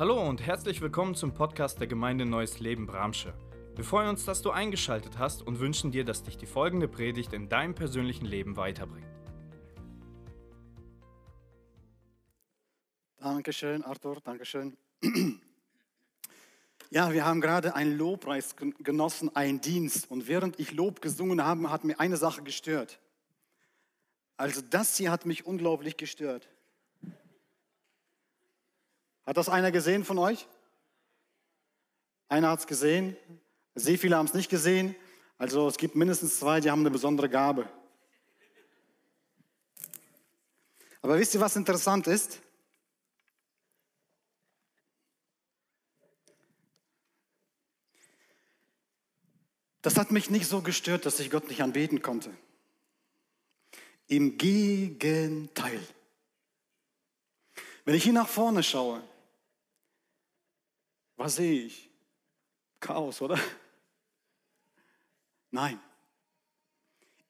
Hallo und herzlich willkommen zum Podcast der Gemeinde Neues Leben Bramsche. Wir freuen uns, dass du eingeschaltet hast und wünschen dir, dass dich die folgende Predigt in deinem persönlichen Leben weiterbringt. Dankeschön, Arthur, Dankeschön. Ja, wir haben gerade einen Lobpreis genossen, einen Dienst. Und während ich Lob gesungen habe, hat mir eine Sache gestört. Also das hier hat mich unglaublich gestört. Hat das einer gesehen von euch? Einer hat es gesehen, sehr viele haben es nicht gesehen. Also es gibt mindestens zwei, die haben eine besondere Gabe. Aber wisst ihr, was interessant ist? Das hat mich nicht so gestört, dass ich Gott nicht anbeten konnte. Im Gegenteil. Wenn ich hier nach vorne schaue, was sehe ich? Chaos, oder? Nein.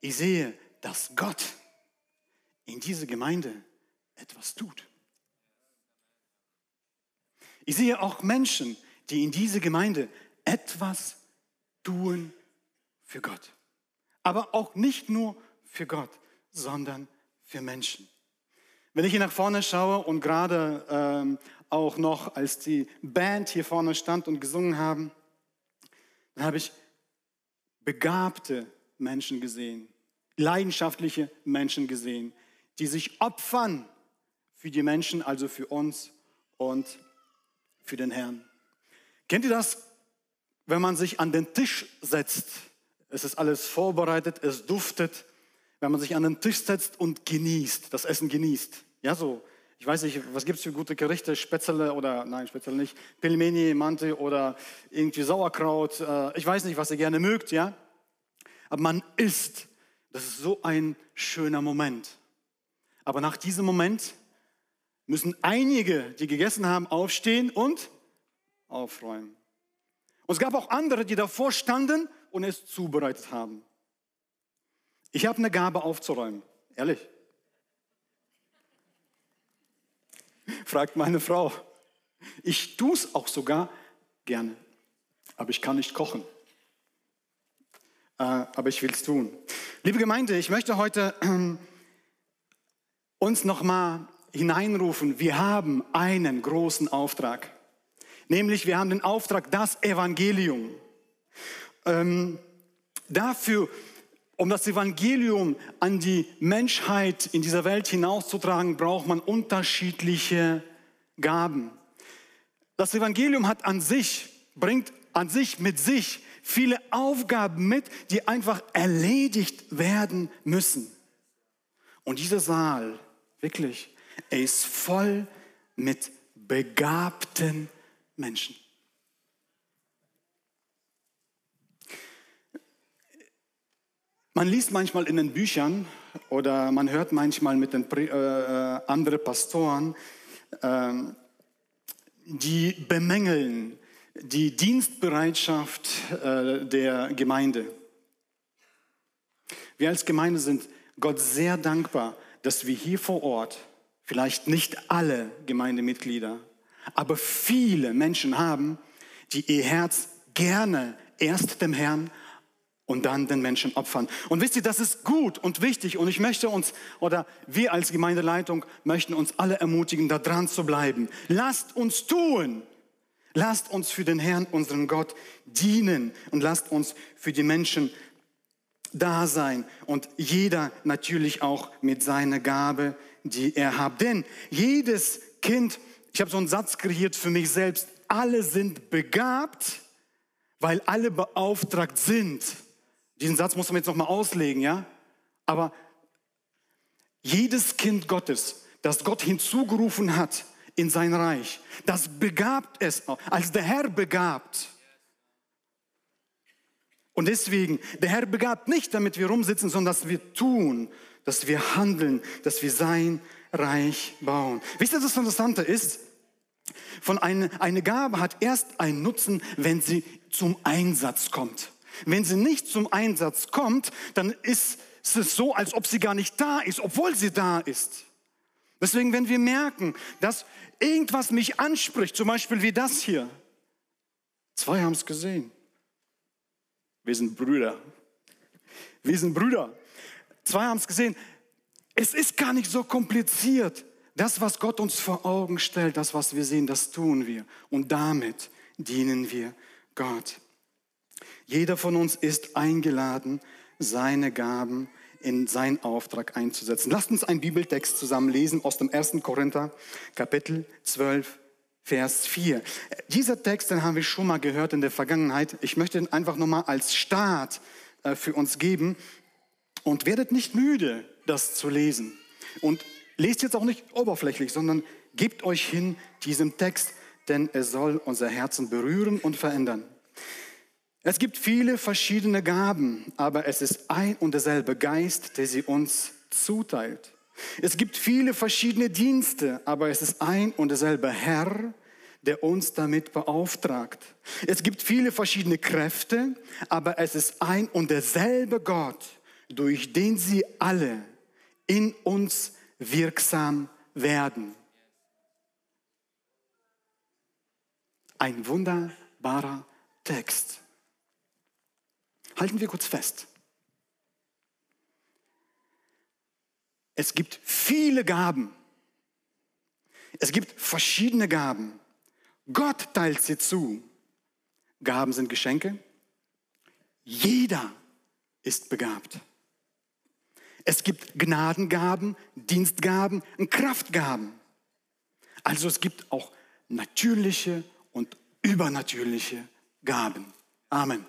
Ich sehe, dass Gott in diese Gemeinde etwas tut. Ich sehe auch Menschen, die in diese Gemeinde etwas tun für Gott. Aber auch nicht nur für Gott, sondern für Menschen. Wenn ich hier nach vorne schaue und gerade ähm, auch noch, als die Band hier vorne stand und gesungen haben, dann habe ich begabte Menschen gesehen, leidenschaftliche Menschen gesehen, die sich opfern für die Menschen, also für uns und für den Herrn. Kennt ihr das, wenn man sich an den Tisch setzt es ist alles vorbereitet, es duftet, wenn man sich an den Tisch setzt und genießt, das Essen genießt. Ja, so, ich weiß nicht, was gibt es für gute Gerichte, Spätzle oder, nein, Spätzle nicht, Pelmeni, Mante oder irgendwie Sauerkraut. Äh, ich weiß nicht, was ihr gerne mögt, ja. Aber man isst. Das ist so ein schöner Moment. Aber nach diesem Moment müssen einige, die gegessen haben, aufstehen und aufräumen. Und es gab auch andere, die davor standen und es zubereitet haben. Ich habe eine Gabe aufzuräumen, ehrlich. Fragt meine Frau. Ich tue es auch sogar gerne, aber ich kann nicht kochen. Äh, aber ich will es tun. Liebe Gemeinde, ich möchte heute äh, uns nochmal hineinrufen. Wir haben einen großen Auftrag. Nämlich wir haben den Auftrag, das Evangelium. Ähm, dafür, um das Evangelium an die Menschheit in dieser Welt hinauszutragen, braucht man unterschiedliche Gaben. Das Evangelium hat an sich, bringt an sich mit sich viele Aufgaben mit, die einfach erledigt werden müssen. Und dieser Saal, wirklich, er ist voll mit begabten Menschen. Man liest manchmal in den Büchern oder man hört manchmal mit den äh, äh, anderen Pastoren, äh, die bemängeln die Dienstbereitschaft äh, der Gemeinde. Wir als Gemeinde sind Gott sehr dankbar, dass wir hier vor Ort, vielleicht nicht alle Gemeindemitglieder, aber viele Menschen haben, die ihr Herz gerne erst dem Herrn und dann den Menschen opfern. Und wisst ihr, das ist gut und wichtig und ich möchte uns oder wir als Gemeindeleitung möchten uns alle ermutigen, da dran zu bleiben. Lasst uns tun. Lasst uns für den Herrn, unseren Gott, dienen und lasst uns für die Menschen da sein und jeder natürlich auch mit seiner Gabe, die er hat. Denn jedes Kind, ich habe so einen Satz kreiert für mich selbst, alle sind begabt, weil alle beauftragt sind. Diesen Satz muss man jetzt nochmal auslegen, ja? Aber jedes Kind Gottes, das Gott hinzugerufen hat in sein Reich, das begabt es als der Herr begabt. Und deswegen, der Herr begabt nicht, damit wir rumsitzen, sondern dass wir tun, dass wir handeln, dass wir sein Reich bauen. Wisst ihr, was das Interessante ist? Von eine, eine Gabe hat erst einen Nutzen, wenn sie zum Einsatz kommt. Wenn sie nicht zum Einsatz kommt, dann ist es so, als ob sie gar nicht da ist, obwohl sie da ist. Deswegen, wenn wir merken, dass irgendwas mich anspricht, zum Beispiel wie das hier, zwei haben es gesehen. Wir sind Brüder. Wir sind Brüder. Zwei haben es gesehen. Es ist gar nicht so kompliziert. Das, was Gott uns vor Augen stellt, das, was wir sehen, das tun wir. Und damit dienen wir Gott. Jeder von uns ist eingeladen, seine Gaben in seinen Auftrag einzusetzen. Lasst uns einen Bibeltext zusammen lesen aus dem 1. Korinther, Kapitel 12, Vers 4. Dieser Text, den haben wir schon mal gehört in der Vergangenheit. Ich möchte ihn einfach nochmal als Start äh, für uns geben und werdet nicht müde, das zu lesen. Und lest jetzt auch nicht oberflächlich, sondern gebt euch hin diesem Text, denn er soll unser Herzen berühren und verändern. Es gibt viele verschiedene Gaben, aber es ist ein und derselbe Geist, der sie uns zuteilt. Es gibt viele verschiedene Dienste, aber es ist ein und derselbe Herr, der uns damit beauftragt. Es gibt viele verschiedene Kräfte, aber es ist ein und derselbe Gott, durch den sie alle in uns wirksam werden. Ein wunderbarer Text. Halten wir kurz fest. Es gibt viele Gaben. Es gibt verschiedene Gaben. Gott teilt sie zu. Gaben sind Geschenke. Jeder ist begabt. Es gibt Gnadengaben, Dienstgaben und Kraftgaben. Also es gibt auch natürliche und übernatürliche Gaben. Amen.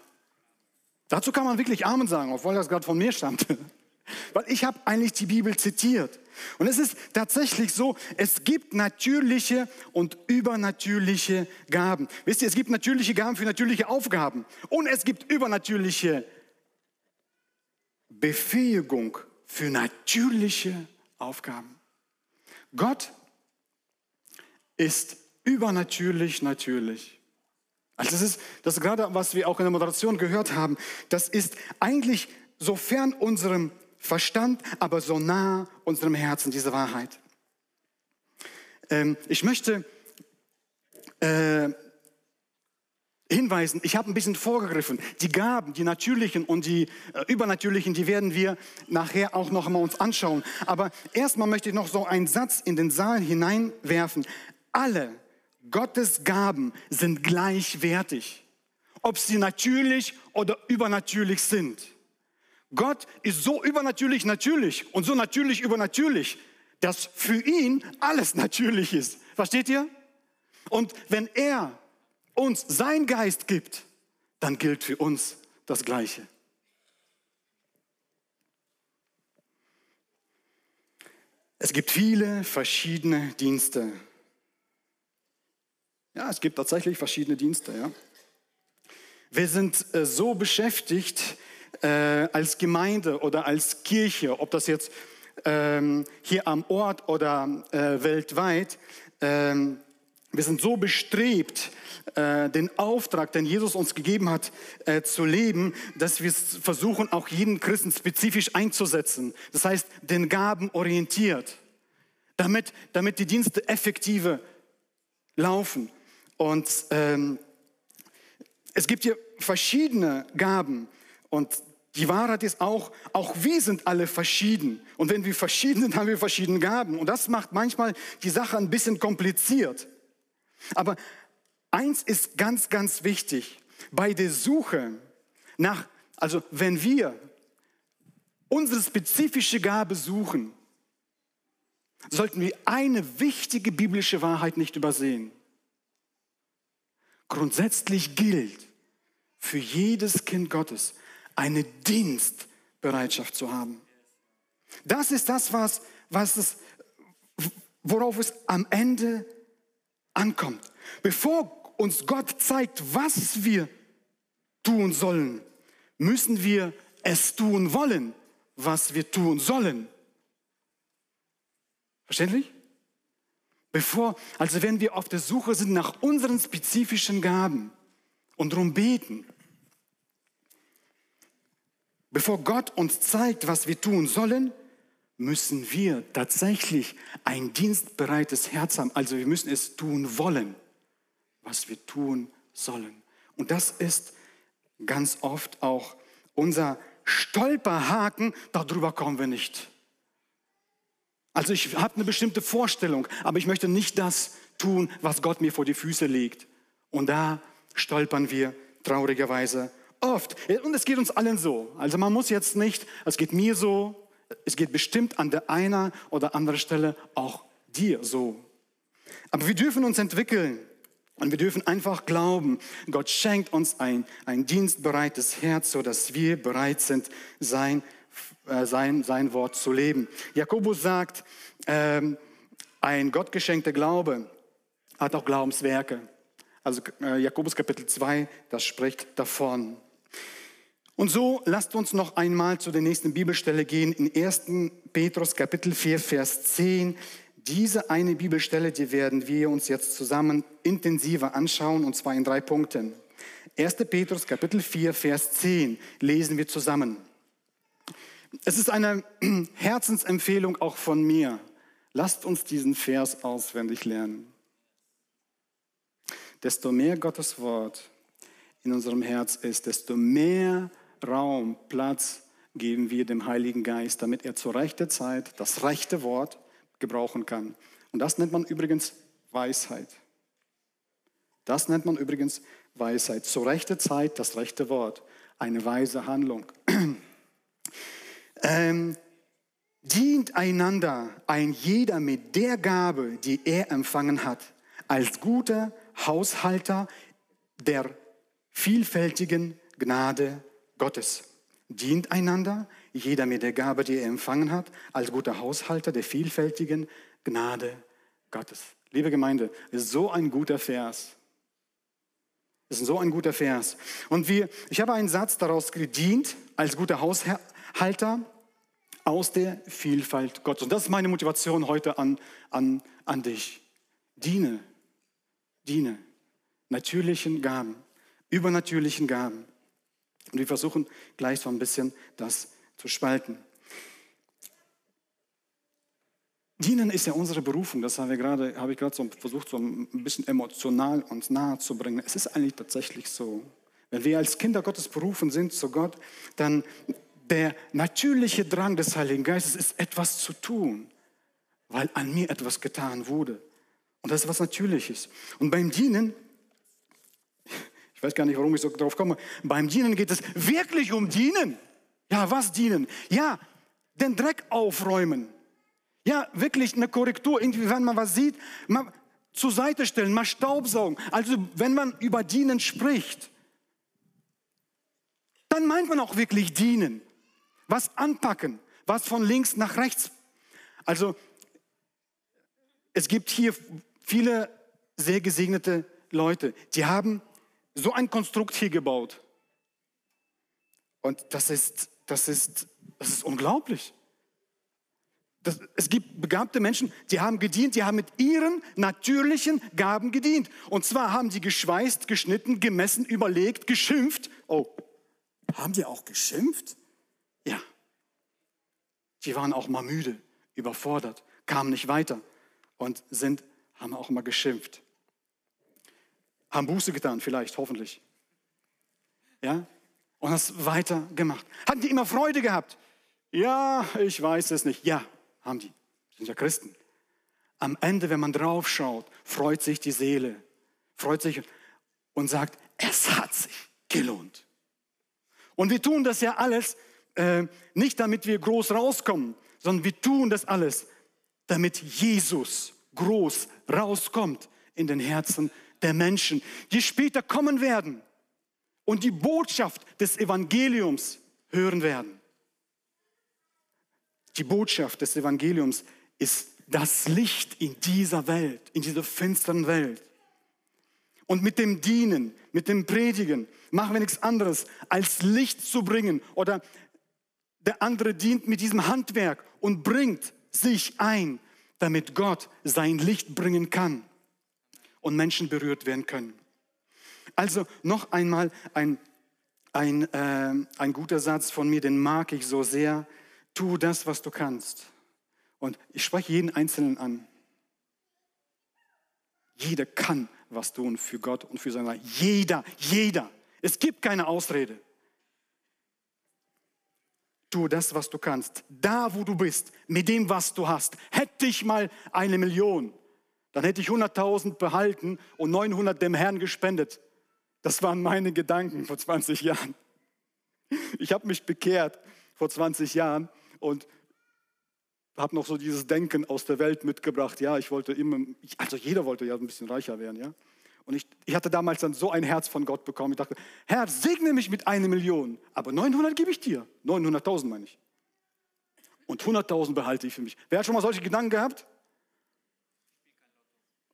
Dazu kann man wirklich Amen sagen, obwohl das gerade von mir stammt. Weil ich habe eigentlich die Bibel zitiert. Und es ist tatsächlich so, es gibt natürliche und übernatürliche Gaben. Wisst ihr, es gibt natürliche Gaben für natürliche Aufgaben. Und es gibt übernatürliche Befähigung für natürliche Aufgaben. Gott ist übernatürlich natürlich. Also das ist, das gerade, was wir auch in der Moderation gehört haben, das ist eigentlich so fern unserem Verstand, aber so nah unserem Herzen, diese Wahrheit. Ähm, ich möchte äh, hinweisen, ich habe ein bisschen vorgegriffen. Die Gaben, die natürlichen und die äh, übernatürlichen, die werden wir nachher auch noch einmal uns anschauen. Aber erstmal möchte ich noch so einen Satz in den Saal hineinwerfen. Alle Gottes Gaben sind gleichwertig, ob sie natürlich oder übernatürlich sind. Gott ist so übernatürlich natürlich und so natürlich übernatürlich, dass für ihn alles natürlich ist. Versteht ihr? Und wenn er uns sein Geist gibt, dann gilt für uns das Gleiche. Es gibt viele verschiedene Dienste. Ja, es gibt tatsächlich verschiedene Dienste. Ja. Wir sind äh, so beschäftigt äh, als Gemeinde oder als Kirche, ob das jetzt ähm, hier am Ort oder äh, weltweit, ähm, wir sind so bestrebt, äh, den Auftrag, den Jesus uns gegeben hat, äh, zu leben, dass wir versuchen, auch jeden Christen spezifisch einzusetzen. Das heißt, den Gaben orientiert, damit, damit die Dienste effektive laufen. Und ähm, es gibt hier verschiedene Gaben und die Wahrheit ist auch, auch wir sind alle verschieden. Und wenn wir verschieden sind, haben wir verschiedene Gaben. Und das macht manchmal die Sache ein bisschen kompliziert. Aber eins ist ganz, ganz wichtig. Bei der Suche nach, also wenn wir unsere spezifische Gabe suchen, sollten wir eine wichtige biblische Wahrheit nicht übersehen. Grundsätzlich gilt für jedes Kind Gottes eine Dienstbereitschaft zu haben. Das ist das, was, was es, worauf es am Ende ankommt. Bevor uns Gott zeigt, was wir tun sollen, müssen wir es tun wollen, was wir tun sollen. Verständlich? Bevor, also wenn wir auf der Suche sind nach unseren spezifischen Gaben und darum beten, bevor Gott uns zeigt, was wir tun sollen, müssen wir tatsächlich ein dienstbereites Herz haben. Also wir müssen es tun wollen, was wir tun sollen. Und das ist ganz oft auch unser Stolperhaken, darüber kommen wir nicht. Also ich habe eine bestimmte Vorstellung, aber ich möchte nicht das tun, was Gott mir vor die Füße legt. Und da stolpern wir traurigerweise oft. Und es geht uns allen so. Also man muss jetzt nicht, es geht mir so, es geht bestimmt an der einen oder anderen Stelle auch dir so. Aber wir dürfen uns entwickeln und wir dürfen einfach glauben, Gott schenkt uns ein, ein dienstbereites Herz, sodass wir bereit sind, sein, äh, sein, sein Wort zu leben. Jakobus sagt, ähm, ein gottgeschenkter Glaube hat auch Glaubenswerke. Also äh, Jakobus Kapitel 2, das spricht davon. Und so lasst uns noch einmal zu der nächsten Bibelstelle gehen, in 1. Petrus Kapitel 4, Vers 10. Diese eine Bibelstelle, die werden wir uns jetzt zusammen intensiver anschauen, und zwar in drei Punkten. 1. Petrus Kapitel 4, Vers 10 lesen wir zusammen. Es ist eine Herzensempfehlung auch von mir. Lasst uns diesen Vers auswendig lernen. Desto mehr Gottes Wort in unserem Herz ist, desto mehr Raum, Platz geben wir dem Heiligen Geist, damit er zur rechten Zeit das rechte Wort gebrauchen kann. Und das nennt man übrigens Weisheit. Das nennt man übrigens Weisheit. Zur rechten Zeit das rechte Wort. Eine weise Handlung. ähm, dient einander ein jeder mit der Gabe, die er empfangen hat, als guter Haushalter der vielfältigen Gnade Gottes. Dient einander, jeder mit der Gabe, die er empfangen hat, als guter Haushalter der vielfältigen Gnade Gottes. Liebe Gemeinde, ist so ein guter Vers. Ist so ein guter Vers. Und wir, ich habe einen Satz daraus gedient, als guter Haushalter aus der Vielfalt Gottes. Und das ist meine Motivation heute an, an, an dich. Diene, diene natürlichen Gaben, übernatürlichen Gaben. Und wir versuchen gleich so ein bisschen das zu spalten. Dienen ist ja unsere Berufung, das habe, gerade, habe ich gerade so versucht, so ein bisschen emotional uns nahe zu bringen. Es ist eigentlich tatsächlich so. Wenn wir als Kinder Gottes berufen sind zu Gott, dann der natürliche Drang des Heiligen Geistes ist, etwas zu tun, weil an mir etwas getan wurde. Und das ist was Natürliches. Und beim Dienen ich weiß gar nicht, warum ich so drauf komme. Beim Dienen geht es wirklich um Dienen. Ja, was dienen? Ja, den Dreck aufräumen. Ja, wirklich eine Korrektur. Irgendwie, wenn man was sieht, mal zur Seite stellen, mal Staubsaugen. Also, wenn man über Dienen spricht, dann meint man auch wirklich dienen. Was anpacken, was von links nach rechts. Also, es gibt hier viele sehr gesegnete Leute, die haben so ein Konstrukt hier gebaut. Und das ist, das ist, das ist unglaublich. Das, es gibt begabte Menschen, die haben gedient, die haben mit ihren natürlichen Gaben gedient. Und zwar haben die geschweißt, geschnitten, gemessen, überlegt, geschimpft. Oh, haben die auch geschimpft? Ja. Die waren auch mal müde, überfordert, kamen nicht weiter und sind, haben auch mal geschimpft haben Buße getan, vielleicht, hoffentlich. Ja? Und das weiter gemacht. Hatten die immer Freude gehabt? Ja, ich weiß es nicht. Ja, haben die. Sind ja Christen. Am Ende, wenn man drauf schaut, freut sich die Seele, freut sich und sagt, es hat sich gelohnt. Und wir tun das ja alles äh, nicht, damit wir groß rauskommen, sondern wir tun das alles, damit Jesus groß rauskommt in den Herzen der Menschen, die später kommen werden und die Botschaft des Evangeliums hören werden. Die Botschaft des Evangeliums ist das Licht in dieser Welt, in dieser finsteren Welt. Und mit dem Dienen, mit dem Predigen machen wir nichts anderes, als Licht zu bringen. Oder der andere dient mit diesem Handwerk und bringt sich ein, damit Gott sein Licht bringen kann und Menschen berührt werden können. Also noch einmal ein, ein, äh, ein guter Satz von mir, den mag ich so sehr. Tu das, was du kannst. Und ich spreche jeden Einzelnen an. Jeder kann was tun für Gott und für sein Reich. Jeder, jeder. Es gibt keine Ausrede. Tu das, was du kannst. Da, wo du bist, mit dem, was du hast. Hätte ich mal eine Million, dann hätte ich 100.000 behalten und 900 dem Herrn gespendet. Das waren meine Gedanken vor 20 Jahren. Ich habe mich bekehrt vor 20 Jahren und habe noch so dieses Denken aus der Welt mitgebracht. Ja, ich wollte immer, also jeder wollte ja ein bisschen reicher werden, ja. Und ich, ich hatte damals dann so ein Herz von Gott bekommen. Ich dachte, Herr, segne mich mit einer Million, aber 900 gebe ich dir. 900.000 meine ich. Und 100.000 behalte ich für mich. Wer hat schon mal solche Gedanken gehabt?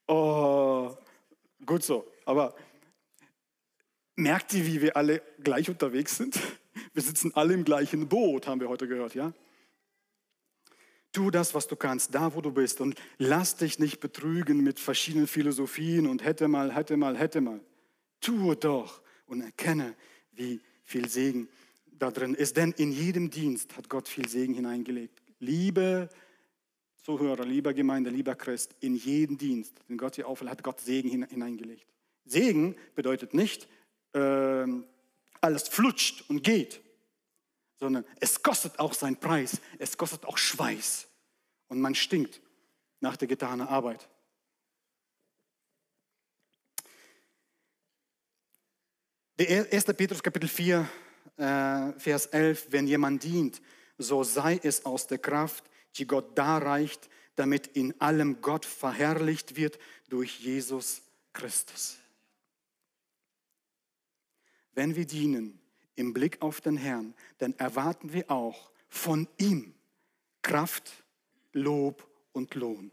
Oh, gut so. Aber merkt ihr, wie wir alle gleich unterwegs sind? Wir sitzen alle im gleichen Boot, haben wir heute gehört, ja? Tu das, was du kannst, da wo du bist und lass dich nicht betrügen mit verschiedenen Philosophien und hätte mal, hätte mal, hätte mal. Tue doch und erkenne, wie viel Segen da drin ist. Denn in jedem Dienst hat Gott viel Segen hineingelegt. Liebe Zuhörer, lieber Gemeinde, lieber Christ, in jeden Dienst, den Gott hier aufhält, hat Gott Segen hineingelegt. Segen bedeutet nicht, äh, alles flutscht und geht, sondern es kostet auch seinen Preis, es kostet auch Schweiß und man stinkt nach der getanen Arbeit. Der 1. Petrus Kapitel 4, äh, Vers 11, wenn jemand dient, so sei es aus der Kraft, die Gott darreicht, damit in allem Gott verherrlicht wird durch Jesus Christus. Wenn wir dienen, im Blick auf den Herrn, dann erwarten wir auch von ihm Kraft, Lob und Lohn.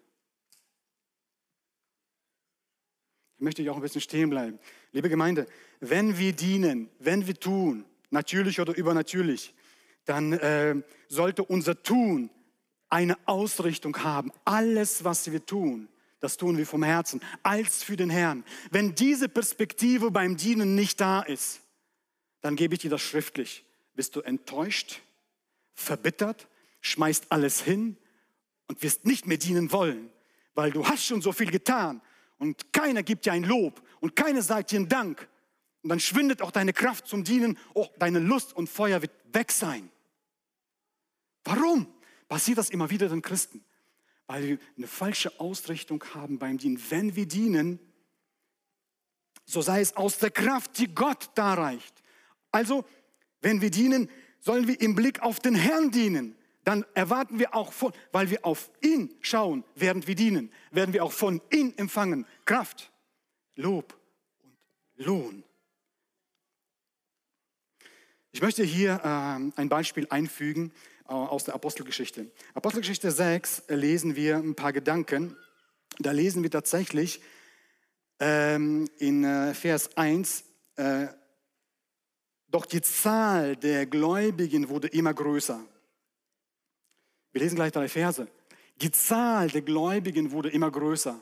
Ich möchte hier auch ein bisschen stehen bleiben. Liebe Gemeinde, wenn wir dienen, wenn wir tun, natürlich oder übernatürlich, dann äh, sollte unser Tun eine Ausrichtung haben. Alles, was wir tun, das tun wir vom Herzen, als für den Herrn. Wenn diese Perspektive beim Dienen nicht da ist, dann gebe ich dir das schriftlich. Bist du enttäuscht, verbittert, schmeißt alles hin und wirst nicht mehr dienen wollen, weil du hast schon so viel getan und keiner gibt dir ein Lob und keiner sagt dir einen Dank. Und dann schwindet auch deine Kraft zum Dienen, auch deine Lust und Feuer wird weg sein. Warum passiert das immer wieder den Christen? Weil wir eine falsche Ausrichtung haben beim Dienen. Wenn wir dienen, so sei es aus der Kraft, die Gott darreicht. Also, wenn wir dienen, sollen wir im Blick auf den Herrn dienen. Dann erwarten wir auch von, weil wir auf ihn schauen, während wir dienen, werden wir auch von ihm empfangen Kraft, Lob und Lohn. Ich möchte hier äh, ein Beispiel einfügen äh, aus der Apostelgeschichte. Apostelgeschichte 6 lesen wir ein paar Gedanken. Da lesen wir tatsächlich ähm, in äh, Vers 1, äh, doch die Zahl der Gläubigen wurde immer größer. Wir lesen gleich drei Verse. Die Zahl der Gläubigen wurde immer größer.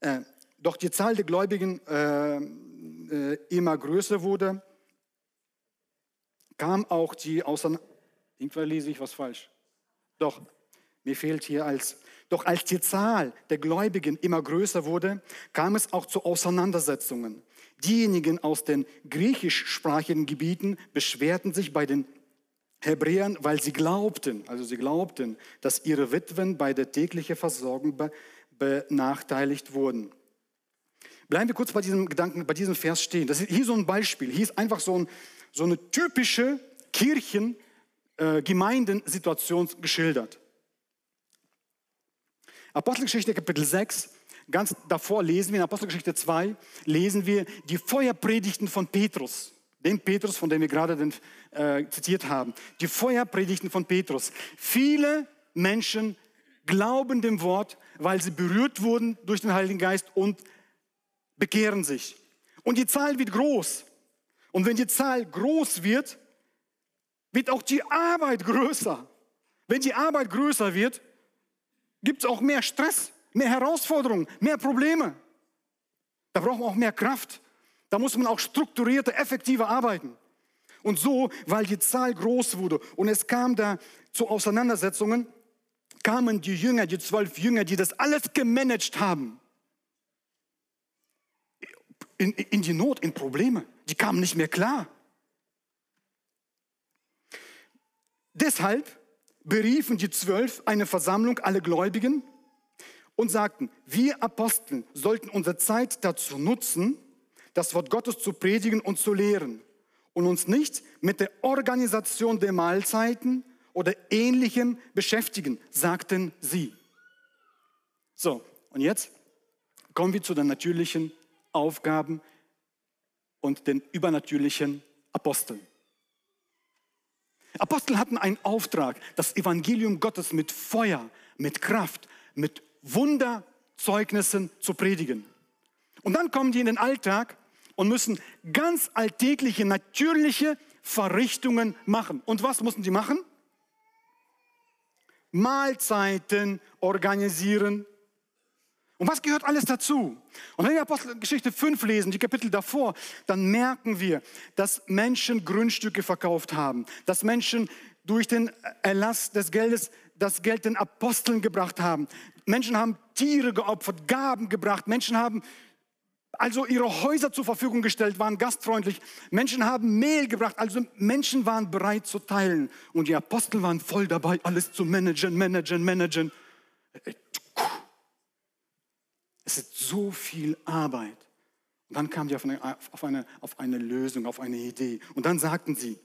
Äh, doch die Zahl der Gläubigen äh, äh, immer größer wurde, kam auch die Auseinander. Irgendwann lese ich was falsch. Doch, mir fehlt hier als doch als die Zahl der Gläubigen immer größer wurde, kam es auch zu Auseinandersetzungen. Diejenigen aus den griechischsprachigen Gebieten beschwerten sich bei den Hebräern, weil sie glaubten, also sie glaubten, dass ihre Witwen bei der täglichen Versorgung benachteiligt wurden. Bleiben wir kurz bei diesem Gedanken, bei diesem Vers stehen. Das ist hier so ein Beispiel. Hier ist einfach so, ein, so eine typische Kirchen, äh, Gemeindensituation geschildert. Apostelgeschichte Kapitel 6, ganz davor lesen wir, in Apostelgeschichte 2, lesen wir die Feuerpredigten von Petrus. Den Petrus, von dem wir gerade den, äh, zitiert haben. Die Feuerpredigten von Petrus. Viele Menschen glauben dem Wort, weil sie berührt wurden durch den Heiligen Geist und bekehren sich. Und die Zahl wird groß. Und wenn die Zahl groß wird, wird auch die Arbeit größer. Wenn die Arbeit größer wird, gibt es auch mehr Stress, mehr Herausforderungen, mehr Probleme. Da braucht man auch mehr Kraft. Da muss man auch strukturierter, effektiver arbeiten. Und so, weil die Zahl groß wurde und es kam da zu Auseinandersetzungen, kamen die Jünger, die zwölf Jünger, die das alles gemanagt haben, in, in die Not, in Probleme. Die kamen nicht mehr klar. Deshalb beriefen die Zwölf eine Versammlung, alle Gläubigen, und sagten, wir Aposteln sollten unsere Zeit dazu nutzen, das Wort Gottes zu predigen und zu lehren und uns nicht mit der Organisation der Mahlzeiten oder ähnlichem beschäftigen, sagten sie. So, und jetzt kommen wir zu den natürlichen Aufgaben und den übernatürlichen Aposteln. Apostel hatten einen Auftrag, das Evangelium Gottes mit Feuer, mit Kraft, mit Wunderzeugnissen zu predigen. Und dann kommen die in den Alltag und müssen ganz alltägliche, natürliche Verrichtungen machen. Und was mussten sie machen? Mahlzeiten organisieren. Und was gehört alles dazu? Und wenn wir Apostelgeschichte 5 lesen, die Kapitel davor, dann merken wir, dass Menschen Grundstücke verkauft haben, dass Menschen durch den Erlass des Geldes das Geld den Aposteln gebracht haben. Menschen haben Tiere geopfert, Gaben gebracht, Menschen haben also ihre Häuser zur Verfügung gestellt, waren gastfreundlich. Menschen haben Mehl gebracht, also Menschen waren bereit zu teilen. Und die Apostel waren voll dabei, alles zu managen, managen, managen. Es ist so viel Arbeit. Und dann kamen die auf eine, auf eine, auf eine Lösung, auf eine Idee. Und dann sagten sie,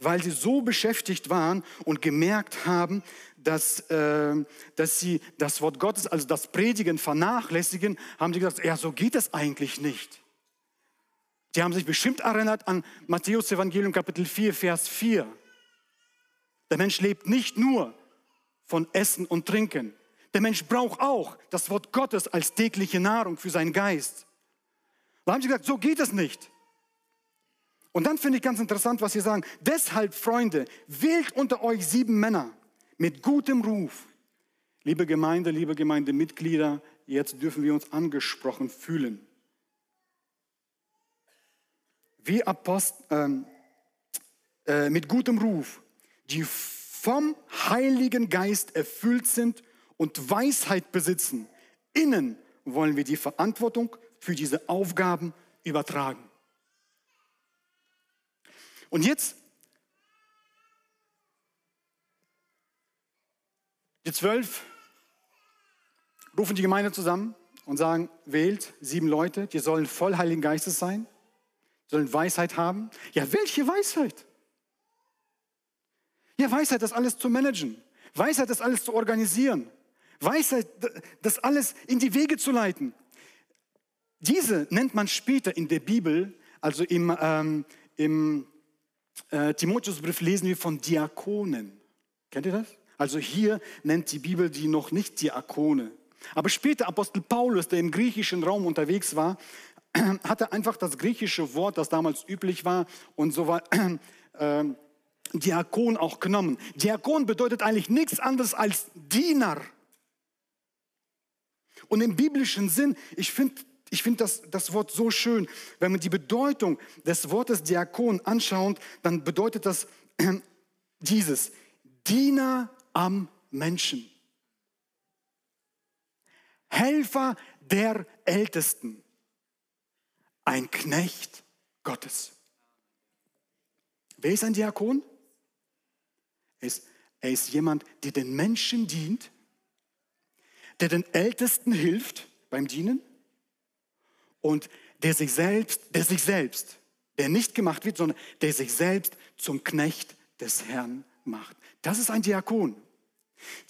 weil sie so beschäftigt waren und gemerkt haben, dass, äh, dass sie das Wort Gottes, also das Predigen vernachlässigen, haben sie gesagt, ja, so geht es eigentlich nicht. Die haben sich bestimmt erinnert an Matthäus Evangelium Kapitel 4, Vers 4. Der Mensch lebt nicht nur von Essen und Trinken. Der Mensch braucht auch das Wort Gottes als tägliche Nahrung für seinen Geist. Da haben sie gesagt, so geht es nicht. Und dann finde ich ganz interessant, was sie sagen. Deshalb, Freunde, wählt unter euch sieben Männer mit gutem Ruf. Liebe Gemeinde, liebe Gemeindemitglieder, jetzt dürfen wir uns angesprochen fühlen. Wie Apostel, äh, äh, mit gutem Ruf, die vom Heiligen Geist erfüllt sind und Weisheit besitzen. Innen wollen wir die Verantwortung für diese Aufgaben übertragen. Und jetzt, die zwölf rufen die Gemeinde zusammen und sagen, wählt sieben Leute, die sollen voll Heiligen Geistes sein, sollen Weisheit haben. Ja, welche Weisheit? Ja, Weisheit, das alles zu managen. Weisheit, das alles zu organisieren. Weisheit, das alles in die Wege zu leiten. Diese nennt man später in der Bibel, also im, ähm, im äh, Timotheusbrief lesen wir von Diakonen. Kennt ihr das? Also hier nennt die Bibel die noch nicht Diakone. Aber später Apostel Paulus, der im griechischen Raum unterwegs war, hatte einfach das griechische Wort, das damals üblich war, und so war äh, Diakon auch genommen. Diakon bedeutet eigentlich nichts anderes als Diener. Und im biblischen Sinn, ich finde ich finde das, das Wort so schön. Wenn man die Bedeutung des Wortes Diakon anschaut, dann bedeutet das äh, dieses, Diener am Menschen. Helfer der Ältesten. Ein Knecht Gottes. Wer ist ein Diakon? Er ist, er ist jemand, der den Menschen dient, der den Ältesten hilft beim Dienen und der sich selbst, der sich selbst, der nicht gemacht wird, sondern der sich selbst zum Knecht des Herrn macht. Das ist ein Diakon.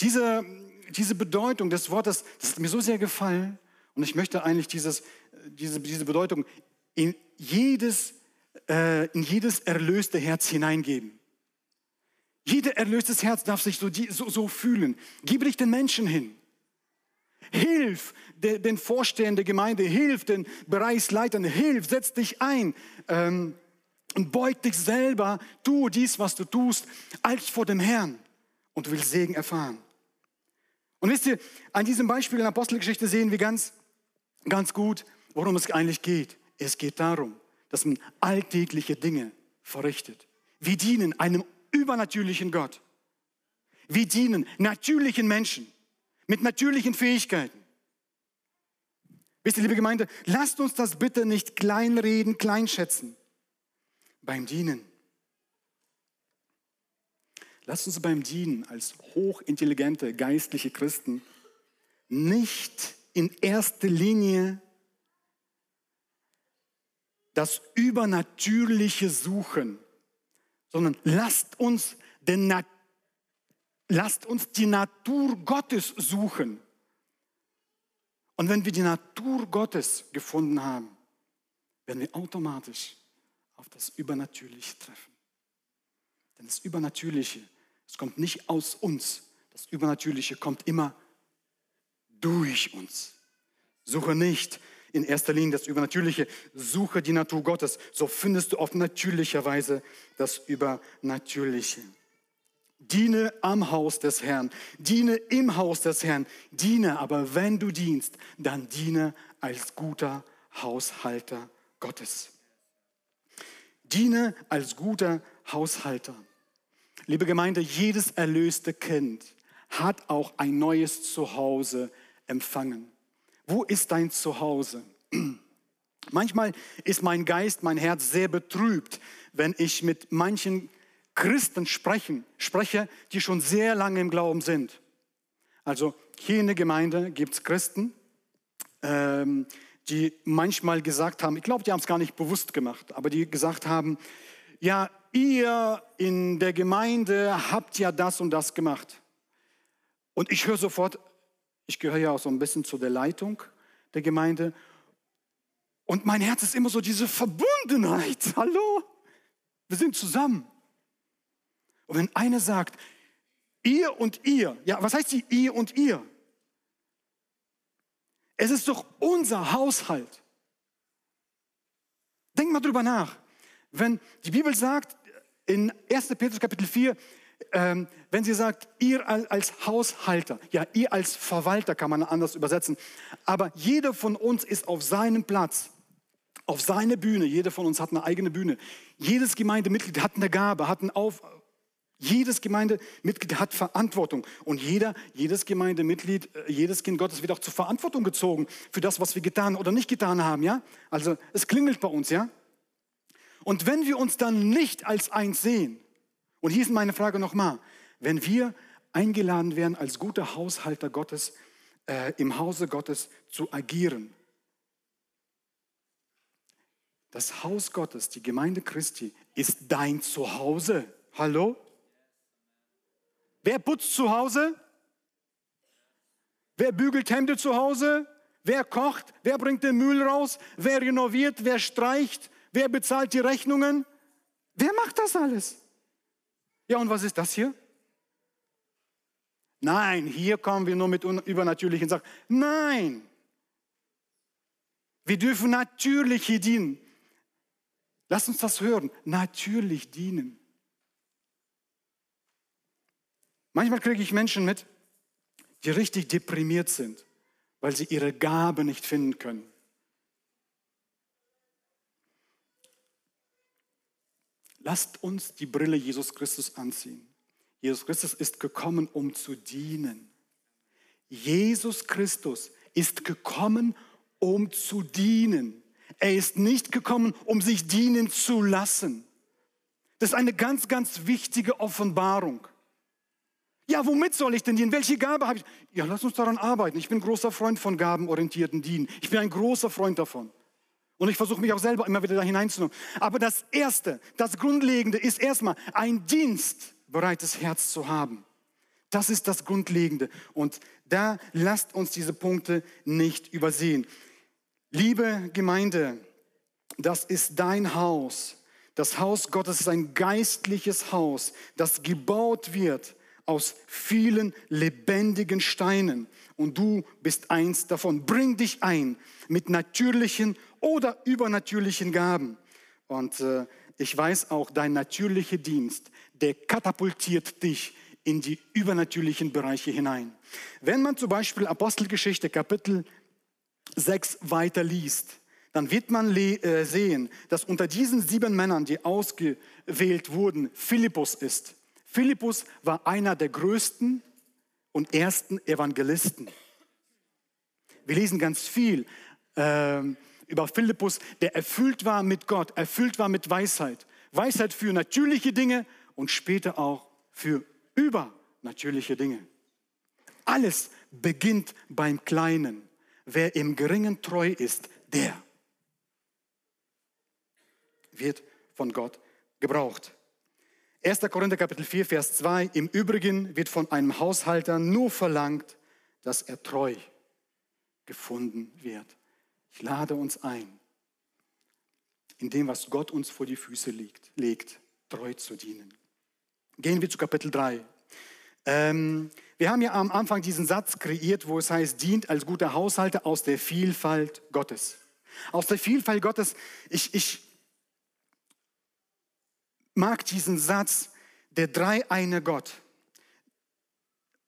Diese, diese Bedeutung des Wortes, das ist mir so sehr gefallen und ich möchte eigentlich dieses, diese, diese Bedeutung in jedes, äh, in jedes erlöste Herz hineingeben. Jeder erlöstes Herz darf sich so, so, so fühlen. Gib dich den Menschen hin. Hilf den Vorstehern der Gemeinde, hilf den Bereichsleitern, hilf, setz dich ein ähm, und beug dich selber, tu dies, was du tust, als vor dem Herrn und du willst Segen erfahren. Und wisst ihr, an diesem Beispiel in der Apostelgeschichte sehen wir ganz, ganz gut, worum es eigentlich geht. Es geht darum, dass man alltägliche Dinge verrichtet. Wir dienen einem übernatürlichen Gott. Wir dienen natürlichen Menschen mit natürlichen Fähigkeiten. Wisst ihr, liebe Gemeinde, lasst uns das bitte nicht kleinreden, kleinschätzen beim Dienen. Lasst uns beim Dienen als hochintelligente geistliche Christen nicht in erster Linie das Übernatürliche suchen, sondern lasst uns, den, lasst uns die Natur Gottes suchen. Und wenn wir die Natur Gottes gefunden haben, werden wir automatisch auf das Übernatürliche treffen. Denn das Übernatürliche, es kommt nicht aus uns. Das Übernatürliche kommt immer durch uns. Suche nicht in erster Linie das Übernatürliche, suche die Natur Gottes. So findest du auf natürliche Weise das Übernatürliche. Diene am Haus des Herrn, diene im Haus des Herrn, diene, aber wenn du dienst, dann diene als guter Haushalter Gottes. Diene als guter Haushalter. Liebe Gemeinde, jedes erlöste Kind hat auch ein neues Zuhause empfangen. Wo ist dein Zuhause? Manchmal ist mein Geist, mein Herz sehr betrübt, wenn ich mit manchen Christen sprechen, spreche, die schon sehr lange im Glauben sind. Also hier in der Gemeinde gibt es Christen, ähm, die manchmal gesagt haben, ich glaube, die haben es gar nicht bewusst gemacht, aber die gesagt haben, ja, ihr in der Gemeinde habt ja das und das gemacht. Und ich höre sofort, ich gehöre ja auch so ein bisschen zu der Leitung der Gemeinde. Und mein Herz ist immer so diese Verbundenheit. Hallo, wir sind zusammen. Und wenn einer sagt, ihr und ihr, ja, was heißt die ihr und ihr? Es ist doch unser Haushalt. Denk mal drüber nach. Wenn die Bibel sagt, in 1. Petrus Kapitel 4, ähm, wenn sie sagt, ihr als Haushalter, ja, ihr als Verwalter kann man anders übersetzen, aber jeder von uns ist auf seinem Platz, auf seine Bühne, jeder von uns hat eine eigene Bühne. Jedes Gemeindemitglied hat eine Gabe, hat einen Auf, jedes Gemeindemitglied hat Verantwortung und jeder, jedes Gemeindemitglied, äh, jedes Kind Gottes wird auch zur Verantwortung gezogen für das, was wir getan oder nicht getan haben, ja? Also es klingelt bei uns, ja? Und wenn wir uns dann nicht als eins sehen, und hier ist meine Frage nochmal, wenn wir eingeladen werden, als guter Haushalter Gottes äh, im Hause Gottes zu agieren, das Haus Gottes, die Gemeinde Christi, ist dein Zuhause. Hallo? Wer putzt zu Hause? Wer bügelt Hemde zu Hause? Wer kocht? Wer bringt den Müll raus? Wer renoviert? Wer streicht? Wer bezahlt die Rechnungen? Wer macht das alles? Ja, und was ist das hier? Nein, hier kommen wir nur mit übernatürlichen Sachen. Nein, wir dürfen natürlich hier dienen. Lass uns das hören. Natürlich dienen. Manchmal kriege ich Menschen mit, die richtig deprimiert sind, weil sie ihre Gabe nicht finden können. Lasst uns die Brille Jesus Christus anziehen. Jesus Christus ist gekommen, um zu dienen. Jesus Christus ist gekommen, um zu dienen. Er ist nicht gekommen, um sich dienen zu lassen. Das ist eine ganz, ganz wichtige Offenbarung. Ja, womit soll ich denn dienen? Welche Gabe habe ich? Ja, lass uns daran arbeiten. Ich bin großer Freund von gabenorientierten Dienen. Ich bin ein großer Freund davon. Und ich versuche mich auch selber immer wieder da hineinzunehmen. Aber das Erste, das Grundlegende ist erstmal ein dienstbereites Herz zu haben. Das ist das Grundlegende. Und da lasst uns diese Punkte nicht übersehen. Liebe Gemeinde, das ist dein Haus. Das Haus Gottes ist ein geistliches Haus, das gebaut wird aus vielen lebendigen Steinen und du bist eins davon. Bring dich ein mit natürlichen oder übernatürlichen Gaben. Und äh, ich weiß auch, dein natürlicher Dienst, der katapultiert dich in die übernatürlichen Bereiche hinein. Wenn man zum Beispiel Apostelgeschichte Kapitel 6 weiter liest, dann wird man äh, sehen, dass unter diesen sieben Männern, die ausgewählt wurden, Philippus ist. Philippus war einer der größten und ersten Evangelisten. Wir lesen ganz viel äh, über Philippus, der erfüllt war mit Gott, erfüllt war mit Weisheit. Weisheit für natürliche Dinge und später auch für übernatürliche Dinge. Alles beginnt beim Kleinen. Wer im Geringen treu ist, der wird von Gott gebraucht. 1. Korinther Kapitel 4, Vers 2. Im Übrigen wird von einem Haushalter nur verlangt, dass er treu gefunden wird. Ich lade uns ein, in dem, was Gott uns vor die Füße legt, legt treu zu dienen. Gehen wir zu Kapitel 3. Ähm, wir haben ja am Anfang diesen Satz kreiert, wo es heißt, dient als guter Haushalter aus der Vielfalt Gottes. Aus der Vielfalt Gottes, ich, ich mag diesen Satz, der dreieine Gott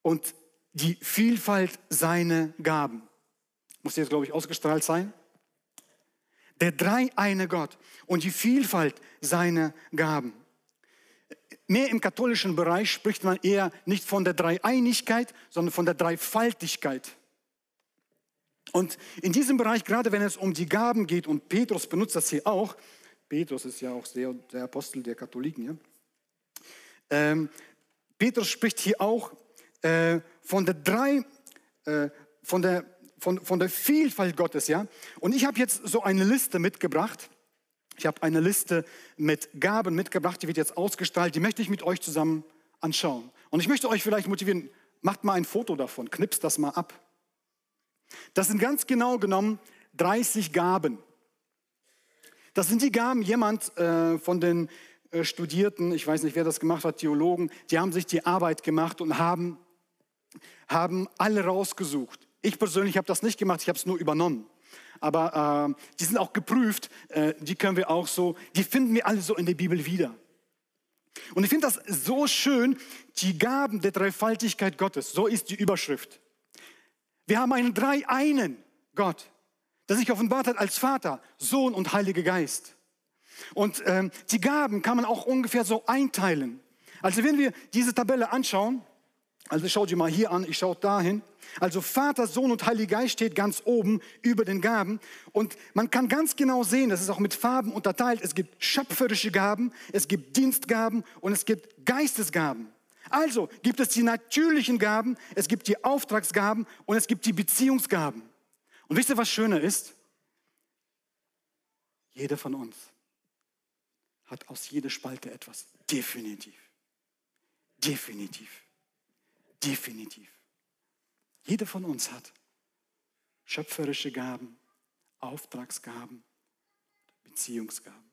und die Vielfalt seiner Gaben. Muss jetzt, glaube ich, ausgestrahlt sein. Der dreieine Gott und die Vielfalt seiner Gaben. Mehr im katholischen Bereich spricht man eher nicht von der Dreieinigkeit, sondern von der Dreifaltigkeit. Und in diesem Bereich, gerade wenn es um die Gaben geht, und Petrus benutzt das hier auch, Petrus ist ja auch der, der Apostel der Katholiken, ja? Ähm, Petrus spricht hier auch äh, von der drei, äh, von der von, von der Vielfalt Gottes, ja. Und ich habe jetzt so eine Liste mitgebracht ich habe eine Liste mit Gaben mitgebracht, die wird jetzt ausgestrahlt, die möchte ich mit euch zusammen anschauen. Und ich möchte euch vielleicht motivieren, macht mal ein Foto davon, knipst das mal ab. Das sind ganz genau genommen 30 Gaben. Das sind die Gaben, jemand äh, von den äh, Studierten, ich weiß nicht, wer das gemacht hat, Theologen, die haben sich die Arbeit gemacht und haben, haben alle rausgesucht. Ich persönlich habe das nicht gemacht, ich habe es nur übernommen aber äh, die sind auch geprüft, äh, die können wir auch so, die finden wir alle so in der Bibel wieder. Und ich finde das so schön, die Gaben der Dreifaltigkeit Gottes, so ist die Überschrift. Wir haben einen dreieinen Gott, der sich offenbart hat als Vater, Sohn und Heiliger Geist. Und ähm, die Gaben kann man auch ungefähr so einteilen. Also wenn wir diese Tabelle anschauen, also schau dir mal hier an, ich schaue dahin. Also Vater, Sohn und Heiliger Geist steht ganz oben über den Gaben. Und man kann ganz genau sehen, das ist auch mit Farben unterteilt. Es gibt schöpferische Gaben, es gibt Dienstgaben und es gibt Geistesgaben. Also gibt es die natürlichen Gaben, es gibt die Auftragsgaben und es gibt die Beziehungsgaben. Und wisst ihr, was schöner ist? Jeder von uns hat aus jeder Spalte etwas. Definitiv. Definitiv. Definitiv. Jeder von uns hat schöpferische Gaben, Auftragsgaben, Beziehungsgaben.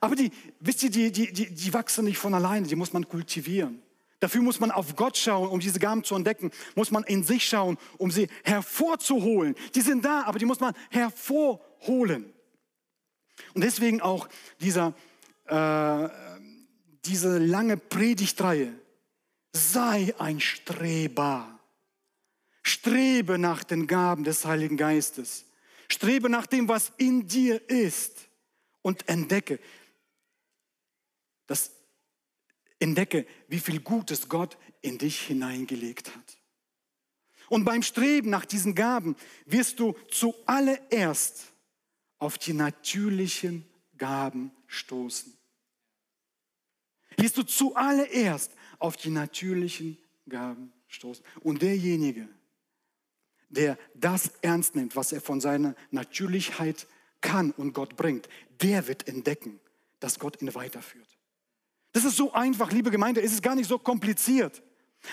Aber die, wisst ihr, die, die, die, die wachsen nicht von alleine, die muss man kultivieren. Dafür muss man auf Gott schauen, um diese Gaben zu entdecken. Muss man in sich schauen, um sie hervorzuholen. Die sind da, aber die muss man hervorholen. Und deswegen auch dieser, äh, diese lange Predigtreihe Sei ein Streber. Strebe nach den Gaben des Heiligen Geistes. Strebe nach dem, was in dir ist. Und entdecke, das, entdecke, wie viel Gutes Gott in dich hineingelegt hat. Und beim Streben nach diesen Gaben wirst du zuallererst auf die natürlichen Gaben stoßen. Wirst du zuallererst auf die natürlichen Gaben stoßen. Und derjenige, der das ernst nimmt, was er von seiner Natürlichkeit kann und Gott bringt, der wird entdecken, dass Gott ihn weiterführt. Das ist so einfach, liebe Gemeinde, es ist gar nicht so kompliziert.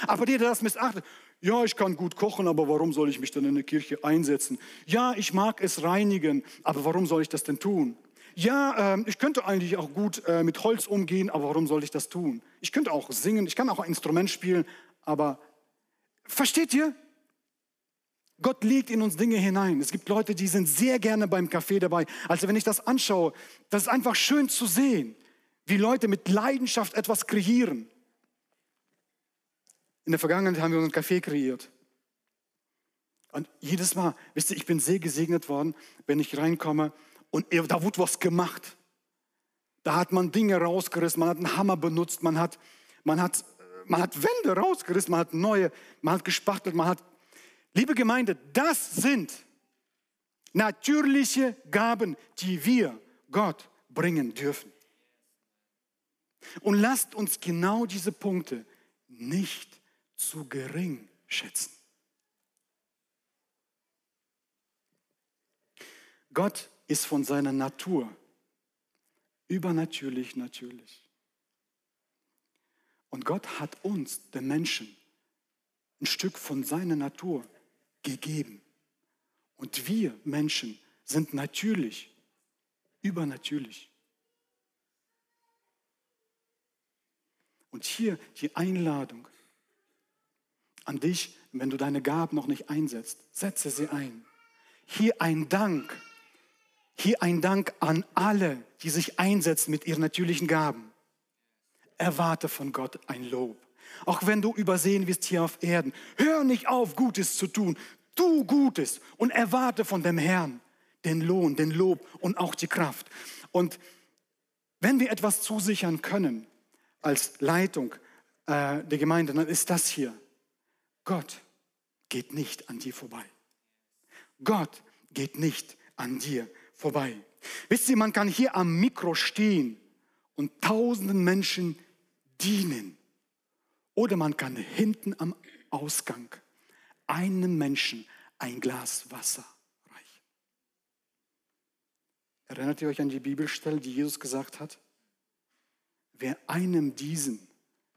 Aber der, der das missachtet, ja, ich kann gut kochen, aber warum soll ich mich dann in der Kirche einsetzen? Ja, ich mag es reinigen, aber warum soll ich das denn tun? ja, äh, ich könnte eigentlich auch gut äh, mit Holz umgehen, aber warum soll ich das tun? Ich könnte auch singen, ich kann auch ein Instrument spielen, aber versteht ihr? Gott legt in uns Dinge hinein. Es gibt Leute, die sind sehr gerne beim Kaffee dabei. Also wenn ich das anschaue, das ist einfach schön zu sehen, wie Leute mit Leidenschaft etwas kreieren. In der Vergangenheit haben wir unseren Kaffee kreiert. Und jedes Mal, wisst ihr, ich bin sehr gesegnet worden, wenn ich reinkomme und da wurde was gemacht. Da hat man Dinge rausgerissen, man hat einen Hammer benutzt, man hat, man hat, man hat Wände rausgerissen, man hat neue, man hat gespachtelt, man hat. Liebe Gemeinde, das sind natürliche Gaben, die wir Gott bringen dürfen. Und lasst uns genau diese Punkte nicht zu gering schätzen. Gott ist von seiner Natur übernatürlich natürlich. Und Gott hat uns, den Menschen, ein Stück von seiner Natur gegeben. Und wir Menschen sind natürlich, übernatürlich. Und hier die Einladung an dich, wenn du deine Gaben noch nicht einsetzt, setze sie ein. Hier ein Dank, hier ein Dank an alle, die sich einsetzen mit ihren natürlichen Gaben. Erwarte von Gott ein Lob. Auch wenn du übersehen wirst hier auf Erden, hör nicht auf, Gutes zu tun. Tu Gutes und erwarte von dem Herrn den Lohn, den Lob und auch die Kraft. Und wenn wir etwas zusichern können als Leitung äh, der Gemeinde, dann ist das hier. Gott geht nicht an dir vorbei. Gott geht nicht an dir vorbei. Wisst ihr, man kann hier am Mikro stehen und tausenden Menschen dienen. Oder man kann hinten am Ausgang einem Menschen ein Glas Wasser reichen. Erinnert ihr euch an die Bibelstelle, die Jesus gesagt hat? Wer einem diesen,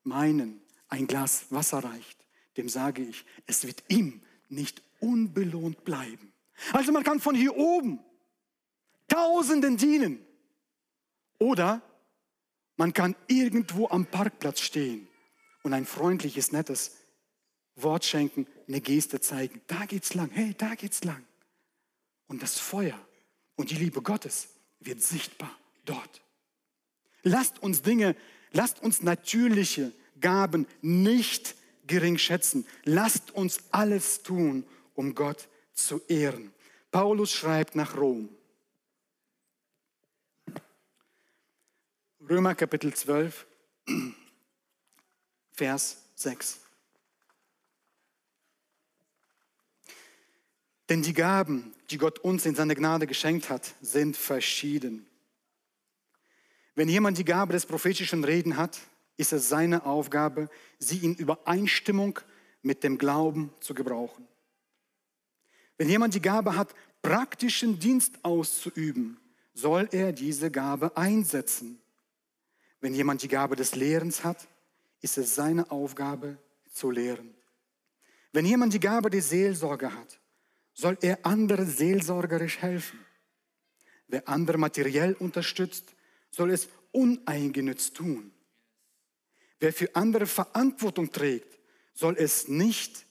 meinen, ein Glas Wasser reicht, dem sage ich, es wird ihm nicht unbelohnt bleiben. Also man kann von hier oben Tausenden dienen. Oder man kann irgendwo am Parkplatz stehen und ein freundliches, nettes Wort schenken, eine Geste zeigen. Da geht's lang, hey, da geht's lang. Und das Feuer und die Liebe Gottes wird sichtbar dort. Lasst uns Dinge, lasst uns natürliche Gaben nicht gering schätzen. Lasst uns alles tun, um Gott zu ehren. Paulus schreibt nach Rom. Römer Kapitel 12, Vers 6. Denn die Gaben, die Gott uns in seiner Gnade geschenkt hat, sind verschieden. Wenn jemand die Gabe des prophetischen Reden hat, ist es seine Aufgabe, sie in Übereinstimmung mit dem Glauben zu gebrauchen. Wenn jemand die Gabe hat, praktischen Dienst auszuüben, soll er diese Gabe einsetzen. Wenn jemand die Gabe des Lehrens hat, ist es seine Aufgabe zu lehren. Wenn jemand die Gabe der Seelsorge hat, soll er andere seelsorgerisch helfen. Wer andere materiell unterstützt, soll es uneingenützt tun. Wer für andere Verantwortung trägt, soll es nicht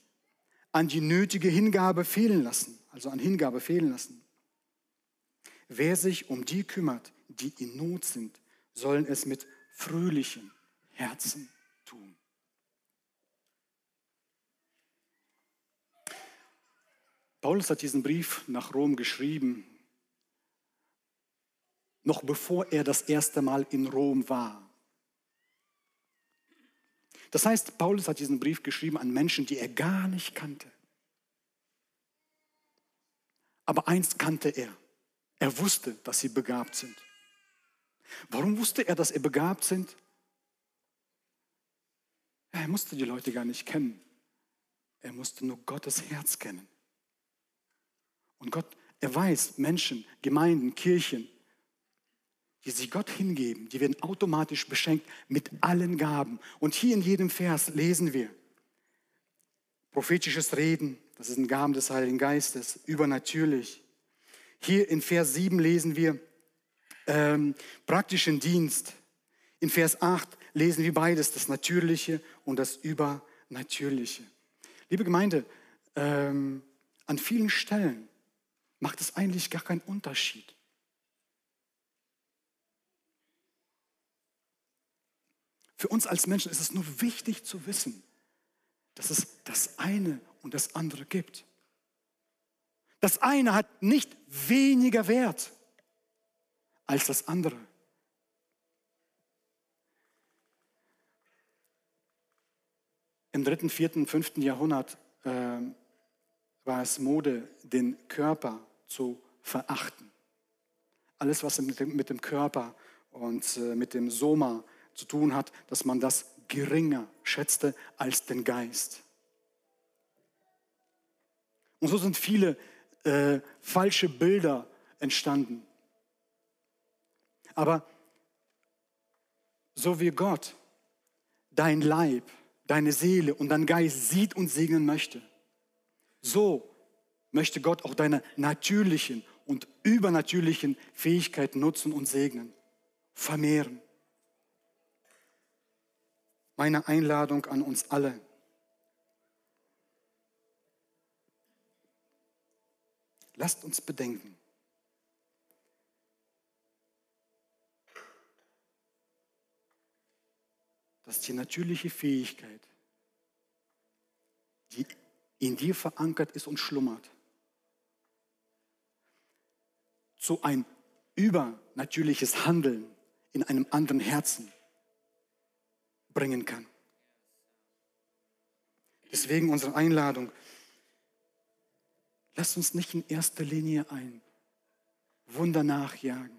an die nötige Hingabe fehlen lassen, also an Hingabe fehlen lassen. Wer sich um die kümmert, die in Not sind, sollen es mit fröhlichem Herzen tun. Paulus hat diesen Brief nach Rom geschrieben, noch bevor er das erste Mal in Rom war. Das heißt, Paulus hat diesen Brief geschrieben an Menschen, die er gar nicht kannte. Aber eins kannte er. Er wusste, dass sie begabt sind. Warum wusste er, dass er begabt sind? Er musste die Leute gar nicht kennen. Er musste nur Gottes Herz kennen. Und Gott, er weiß, Menschen, Gemeinden, Kirchen, die sich Gott hingeben, die werden automatisch beschenkt mit allen Gaben. Und hier in jedem Vers lesen wir prophetisches Reden, das ist ein Gaben des Heiligen Geistes, übernatürlich. Hier in Vers 7 lesen wir ähm, praktischen Dienst. In Vers 8 lesen wir beides, das Natürliche und das Übernatürliche. Liebe Gemeinde, ähm, an vielen Stellen macht es eigentlich gar keinen Unterschied. Für uns als Menschen ist es nur wichtig zu wissen, dass es das eine und das andere gibt. Das eine hat nicht weniger Wert als das andere. Im dritten, vierten, fünften Jahrhundert äh, war es Mode, den Körper zu verachten. Alles, was mit dem, mit dem Körper und äh, mit dem Soma zu tun hat, dass man das geringer schätzte als den Geist. Und so sind viele äh, falsche Bilder entstanden. Aber so wie Gott dein Leib, deine Seele und dein Geist sieht und segnen möchte, so möchte Gott auch deine natürlichen und übernatürlichen Fähigkeiten nutzen und segnen, vermehren. Meine Einladung an uns alle. Lasst uns bedenken, dass die natürliche Fähigkeit, die in dir verankert ist und schlummert, zu ein übernatürliches Handeln in einem anderen Herzen bringen kann. Deswegen unsere Einladung, lasst uns nicht in erster Linie ein Wunder nachjagen,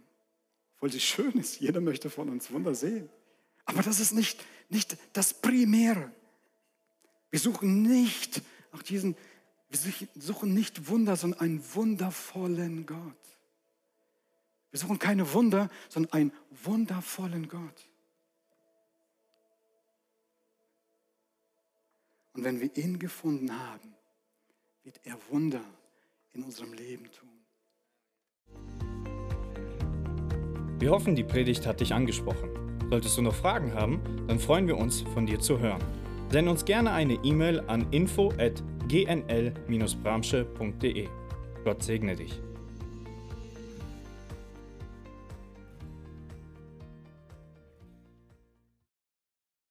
obwohl es schön ist, jeder möchte von uns Wunder sehen. Aber das ist nicht, nicht das Primäre. Wir suchen nicht nach diesen, wir suchen nicht Wunder, sondern einen wundervollen Gott. Wir suchen keine Wunder, sondern einen wundervollen Gott. Und wenn wir ihn gefunden haben, wird er Wunder in unserem Leben tun. Wir hoffen, die Predigt hat dich angesprochen. Solltest du noch Fragen haben, dann freuen wir uns, von dir zu hören. Send uns gerne eine E-Mail an info@gnl-bramsche.de. Gott segne dich.